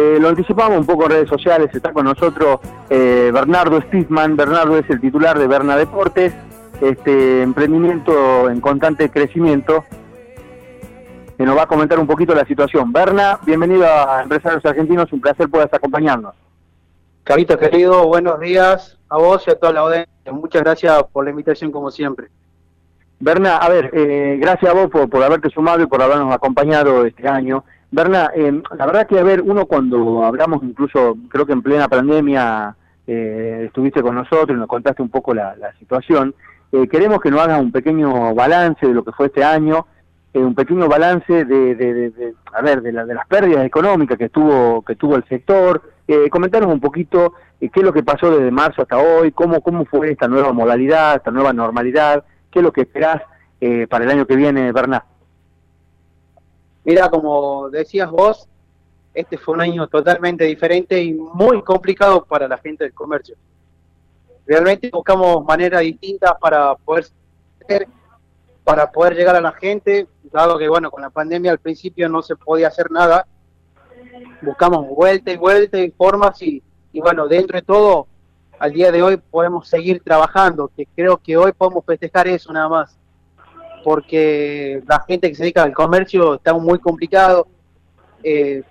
Eh, lo anticipamos un poco en redes sociales, está con nosotros eh, Bernardo Stiffman. Bernardo es el titular de Berna Deportes, este emprendimiento en constante crecimiento, que nos va a comentar un poquito la situación. Berna, bienvenido a Empresarios Argentinos, un placer puedas acompañarnos. Carito querido, buenos días a vos y a toda la audiencia. Muchas gracias por la invitación como siempre. Berna, a ver, eh, gracias a vos por, por haberte sumado y por habernos acompañado este año. Berna, eh, la verdad que, a ver, uno cuando hablamos, incluso creo que en plena pandemia eh, estuviste con nosotros y nos contaste un poco la, situación, eh, queremos que nos hagas un pequeño balance de lo que fue este año, un pequeño balance de, de, a ver, de, las pérdidas económicas que tuvo, que tuvo el sector, comentarnos un poquito qué es lo que pasó desde marzo hasta hoy, cómo, cómo fue esta nueva modalidad, esta nueva normalidad, qué es lo que esperás para el año que viene, Berna. Mira, como decías vos, este fue un año totalmente diferente y muy complicado para la gente del comercio. Realmente buscamos maneras distintas para poder para poder llegar a la gente, dado que bueno, con la pandemia al principio no se podía hacer nada. Buscamos vuelta y vuelta y formas y, y bueno, dentro de todo, al día de hoy podemos seguir trabajando, que creo que hoy podemos festejar eso nada más porque la gente que se dedica al comercio está muy complicado. Eh,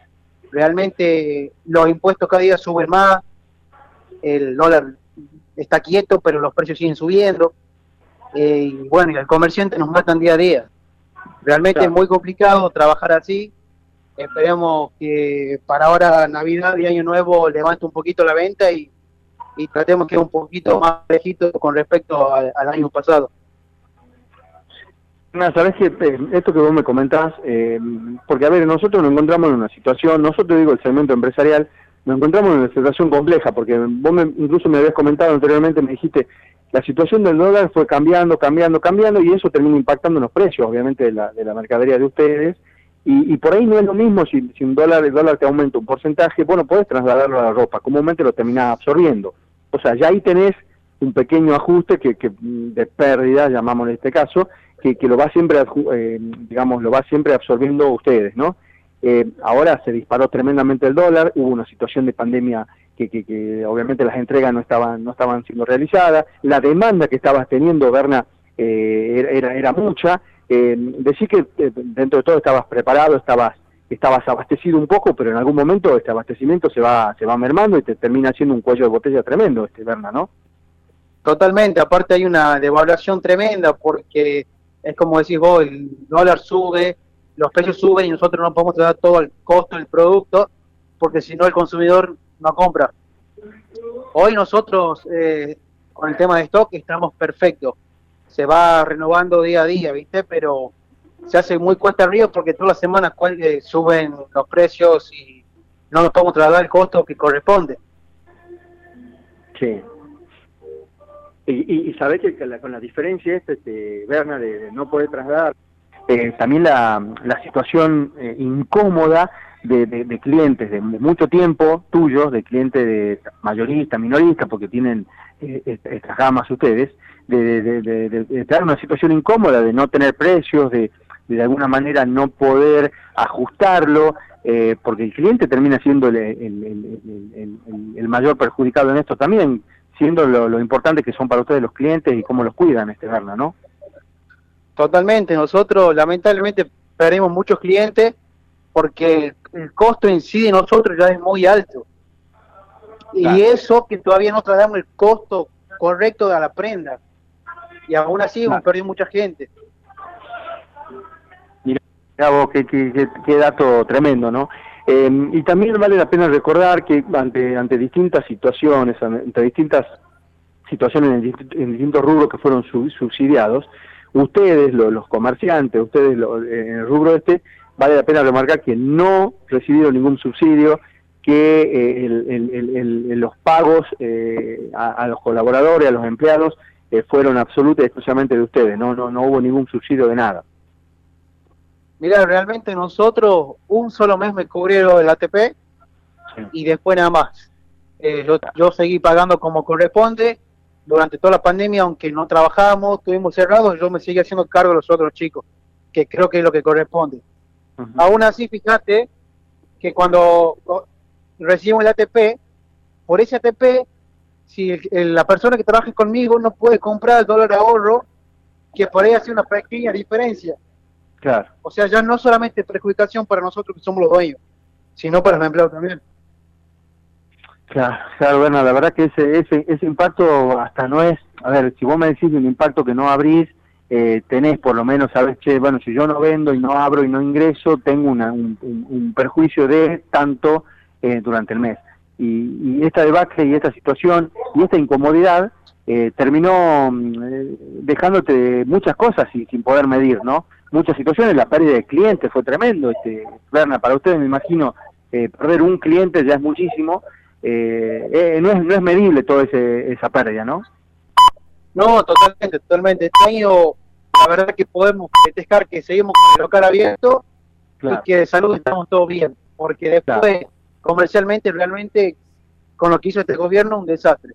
realmente los impuestos cada día suben más, el dólar está quieto, pero los precios siguen subiendo. Eh, y bueno, y el comerciante nos matan día a día. Realmente es muy complicado trabajar así. Esperemos que para ahora Navidad y Año Nuevo levante un poquito la venta y, tratemos que un poquito más lejito con respecto al año pasado. Sabes que esto que vos me comentás, eh, porque a ver, nosotros nos encontramos en una situación, nosotros digo el segmento empresarial, nos encontramos en una situación compleja, porque vos incluso me habías comentado anteriormente, me dijiste, la situación del dólar fue cambiando, cambiando, cambiando, y eso termina impactando en los precios, obviamente, de la, de la mercadería de ustedes, y, por ahí no es lo mismo si, si un dólar, el dólar te aumenta un porcentaje, bueno, puedes trasladarlo a la ropa, comúnmente lo terminas absorbiendo. O sea, ya ahí tenés un pequeño ajuste que, que de pérdida, llamamos en este caso, que, que lo va siempre, eh, digamos, lo va siempre absorbiendo ustedes, ¿no? Eh, ahora se disparó tremendamente el dólar, hubo una situación de pandemia que, que, obviamente las entregas no estaban, no estaban siendo realizadas, la demanda que estabas teniendo, Berna, eh, era, era mucha, eh, decir que dentro de todo estabas preparado, estabas estabas abastecido un poco, pero en algún momento este abastecimiento se va se va mermando y te termina siendo un cuello de botella tremendo, este Berna, ¿no? Totalmente, aparte hay una devaluación tremenda porque es como decís vos, el dólar sube, los precios suben y nosotros no podemos dar todo el costo del producto porque si no el consumidor no compra. Hoy nosotros eh, con el tema de stock estamos perfectos, se va renovando día a día, ¿viste? Pero se hace muy cuesta arriba porque todas las semanas eh, suben los precios y no nos podemos trasladar el costo que corresponde. Sí, y, y, sabés que con la diferencia esta, este, Berna, de, no poder trasladar, eh, también la, la situación eh, incómoda de, de, clientes de, mucho tiempo tuyos, de clientes de mayoristas, minoristas, porque tienen eh, estas gamas ustedes, de, de, de, estar en una situación incómoda, de no tener precios, de de alguna manera no poder ajustarlo, eh, porque el cliente termina siendo el, el, el, el, mayor perjudicado en esto también, siendo lo, importante que son para ustedes los clientes y cómo los cuidan, este Berna, ¿no? Totalmente, nosotros lamentablemente perdemos muchos clientes porque el costo en sí de nosotros ya es muy alto. Y eso que todavía no trasladamos el costo correcto de la prenda. Y aún así hemos perdido mucha gente. Mira vos, qué, qué, qué dato tremendo, ¿no? Eh, y también vale la pena recordar que ante, ante distintas situaciones, ante distintas situaciones en, distintos rubros que fueron subsidiados, ustedes, los comerciantes, ustedes en el rubro este, vale la pena remarcar que no recibieron ningún subsidio, que eh, los pagos eh, a, los colaboradores, a los empleados, fueron absolutamente y exclusivamente de ustedes, no, no, no hubo ningún subsidio de nada. Mira, realmente nosotros un solo mes me cubrieron el ATP y después nada más. Eh, yo, seguí pagando como corresponde durante toda la pandemia, aunque no trabajábamos, estuvimos cerrados, yo me seguí haciendo cargo de los otros chicos, que creo que es lo que corresponde. Aún así, fíjate que cuando recibimos el ATP, por ese ATP, si la persona que trabaja conmigo no puede comprar el dólar ahorro, que por ahí hace una pequeña diferencia. Claro. O sea, ya no solamente perjudicación para nosotros que somos los dueños, sino para los empleados también. Claro, claro, bueno, la verdad que ese, ese, ese impacto hasta no es, a ver, si vos me decís un impacto que no abrís, eh, tenés por lo menos, sabes, che, bueno, si yo no vendo y no abro y no ingreso, tengo una, un, perjuicio de tanto eh, durante el mes. Y, y, esta debacle y esta situación y esta incomodidad eh, terminó mm, dejándote muchas cosas y, sin poder medir, ¿no? Muchas situaciones, la pérdida de clientes fue tremendo, este, Berna, para ustedes me imagino, perder un cliente ya es muchísimo, no, es, no es medible toda esa pérdida, ¿no? No, totalmente, totalmente. Este año, la verdad que podemos festejar que seguimos con el local abierto y que de salud estamos todos bien, porque después, comercialmente, realmente, con lo que hizo este gobierno, un desastre.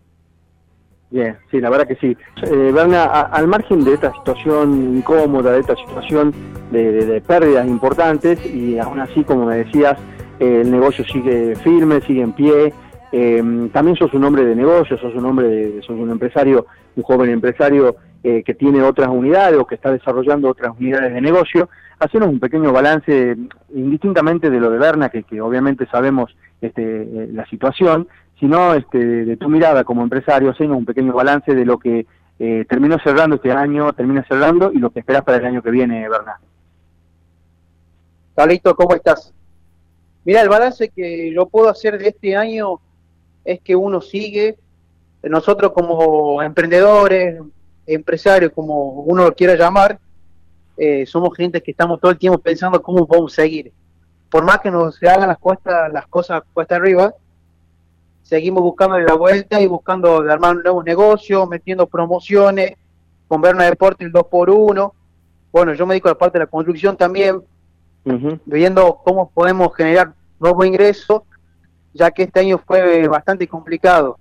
Bien, sí, la verdad que sí. Eh, Berna, al margen de esta situación incómoda, de esta situación de, pérdidas importantes, y aún así, como me decías, eh, el negocio sigue firme, sigue en pie, eh, también sos un hombre de negocio, sos un hombre, de, sos un empresario, un joven empresario eh, que tiene otras unidades o que está desarrollando otras unidades de negocio. Hacenos un pequeño balance, indistintamente de lo de Berna, que, obviamente sabemos este, eh, la situación, sino este, de tu mirada como empresario, hacenos un pequeño balance de lo que eh, terminó cerrando este año, termina cerrando y lo que esperás para el año que viene, Berna. Carlito, ¿cómo estás? Mira, el balance que yo puedo hacer de este año es que uno sigue, nosotros como emprendedores, empresarios, como uno lo quiera llamar, eh, somos gente que estamos todo el tiempo pensando cómo vamos a seguir. Por más que nos hagan las, costas, las cosas cuesta arriba, seguimos buscando la vuelta y buscando armar nuevos negocios, metiendo promociones, con Berna Deporte el 2x1. Bueno, yo me dedico a la parte de la construcción también, viendo cómo podemos generar nuevos ingresos ya que este año fue bastante complicado.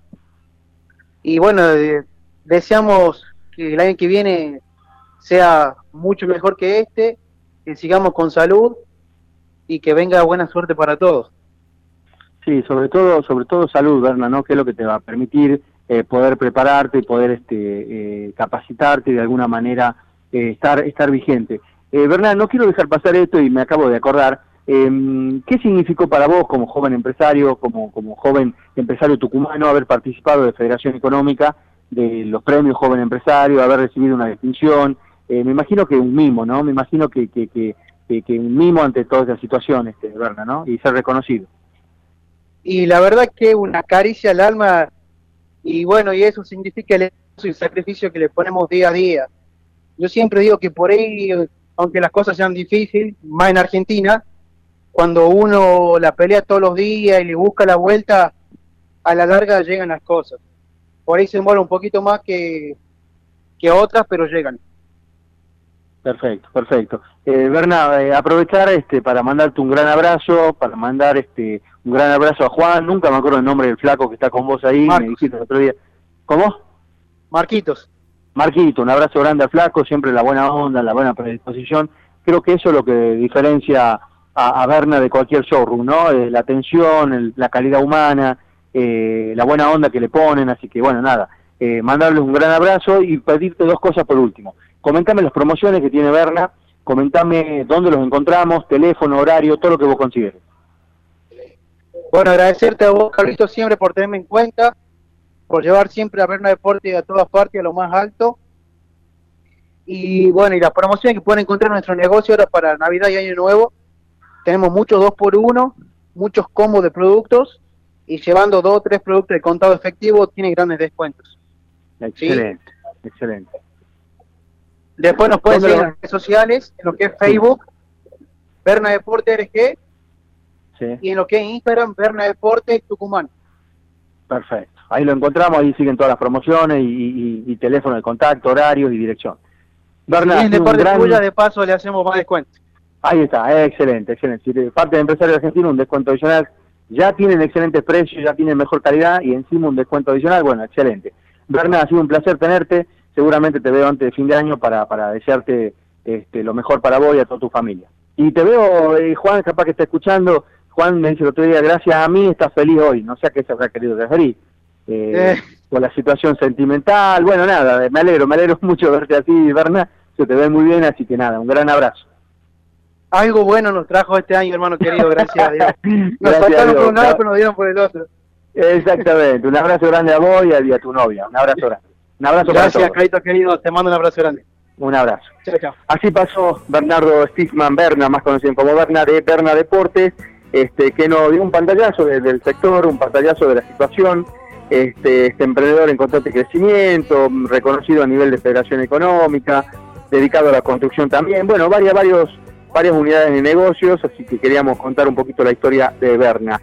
Y bueno, deseamos que el año que viene sea mucho mejor que este, que sigamos con salud y que venga buena suerte para todos. Sí, sobre todo, sobre todo salud, Berna, ¿no? Que es lo que te va a permitir eh, poder prepararte y poder este, eh, capacitarte y de alguna manera eh, estar, estar vigente. Eh, Berna, no quiero dejar pasar esto y me acabo de acordar. Eh, ¿Qué significó para vos como joven empresario, como, como joven empresario tucumano, haber participado de Federación Económica, de los premios Joven Empresario, haber recibido una distinción? Eh, me imagino que un mimo, ¿no? Me imagino que, que, que, que un mimo ante toda esta situación, este, Berna, ¿no? Y ser reconocido. Y la verdad que una caricia al alma, y bueno, y eso significa el, sacrificio que le ponemos día a día. Yo siempre digo que por ahí, aunque las cosas sean difíciles, más en Argentina, cuando uno la pelea todos los días y le busca la vuelta, a la larga llegan las cosas. Por ahí se demora un poquito más que, que otras, pero llegan. Perfecto, perfecto. Eh, Berna, eh, aprovechar este para mandarte un gran abrazo, para mandar este un gran abrazo a Juan, nunca me acuerdo el nombre del flaco que está con vos ahí, me dijiste el otro día. ¿Cómo? Marquitos. Marquito, un abrazo grande al flaco, siempre la buena onda, la buena predisposición. Creo que eso es lo que diferencia a, a Berna de cualquier showroom, ¿no? Eh, la atención, la calidad humana, eh, la buena onda que le ponen, así que bueno, nada, eh, mandarles un gran abrazo y pedirte dos cosas por último. Comentame las promociones que tiene Berna, comentame dónde los encontramos, teléfono, horario, todo lo que vos consideres. Bueno, agradecerte a vos, Carlito, siempre por tenerme en cuenta, por llevar siempre a Berna Deporte a todas partes, a lo más alto. Y bueno, y las promociones que pueden encontrar en nuestro negocio ahora para Navidad y Año Nuevo, tenemos muchos dos por uno, muchos combos de productos y llevando dos o tres productos de contado efectivo tiene grandes descuentos. Excelente, excelente. Después nos pueden seguir en las redes sociales, en lo que es Facebook, Berna Deporte RG, y en lo que es Instagram, Berna Deporte Tucumán. Perfecto. Ahí lo encontramos, ahí siguen todas las promociones y, teléfono de contacto, horarios y dirección. Berna, en Deporte gran... de paso le hacemos más descuento. Ahí está, excelente, excelente. Si parte de empresario argentino, un descuento adicional. Ya tienen excelentes precios, ya tienen mejor calidad y encima un descuento adicional. Bueno, excelente. Berna, ha sido un placer tenerte. Seguramente te veo antes de fin de año para, para desearte este, lo mejor para vos y a toda tu familia. Y te veo, eh, Juan, capaz que está escuchando, Juan me dice el otro día, gracias a mí estás feliz hoy, no sé a qué se habrá querido referir. Eh, eh. Por la situación sentimental, bueno, nada, me alegro, me alegro mucho verte así, Berna, se te ve muy bien, así que nada, un gran abrazo. Algo bueno nos trajo este año, hermano querido, gracias a Dios. Nos faltaron por un lado, pero nos dieron por el otro. Exactamente, un abrazo grande a vos y a, tu novia, un abrazo grande. Un abrazo Gracias, Caito querido, te mando un abrazo grande. Un abrazo. Así pasó Bernardo Stigman Berna, más conocido como Berna de Berna Deportes, este, que nos dio un pantallazo del sector, un pantallazo de la situación. Este, este emprendedor en constante crecimiento, reconocido a nivel de federación económica, dedicado a la construcción también. Bueno, varias, varios, varias unidades de negocios, así que queríamos contar un poquito la historia de Berna.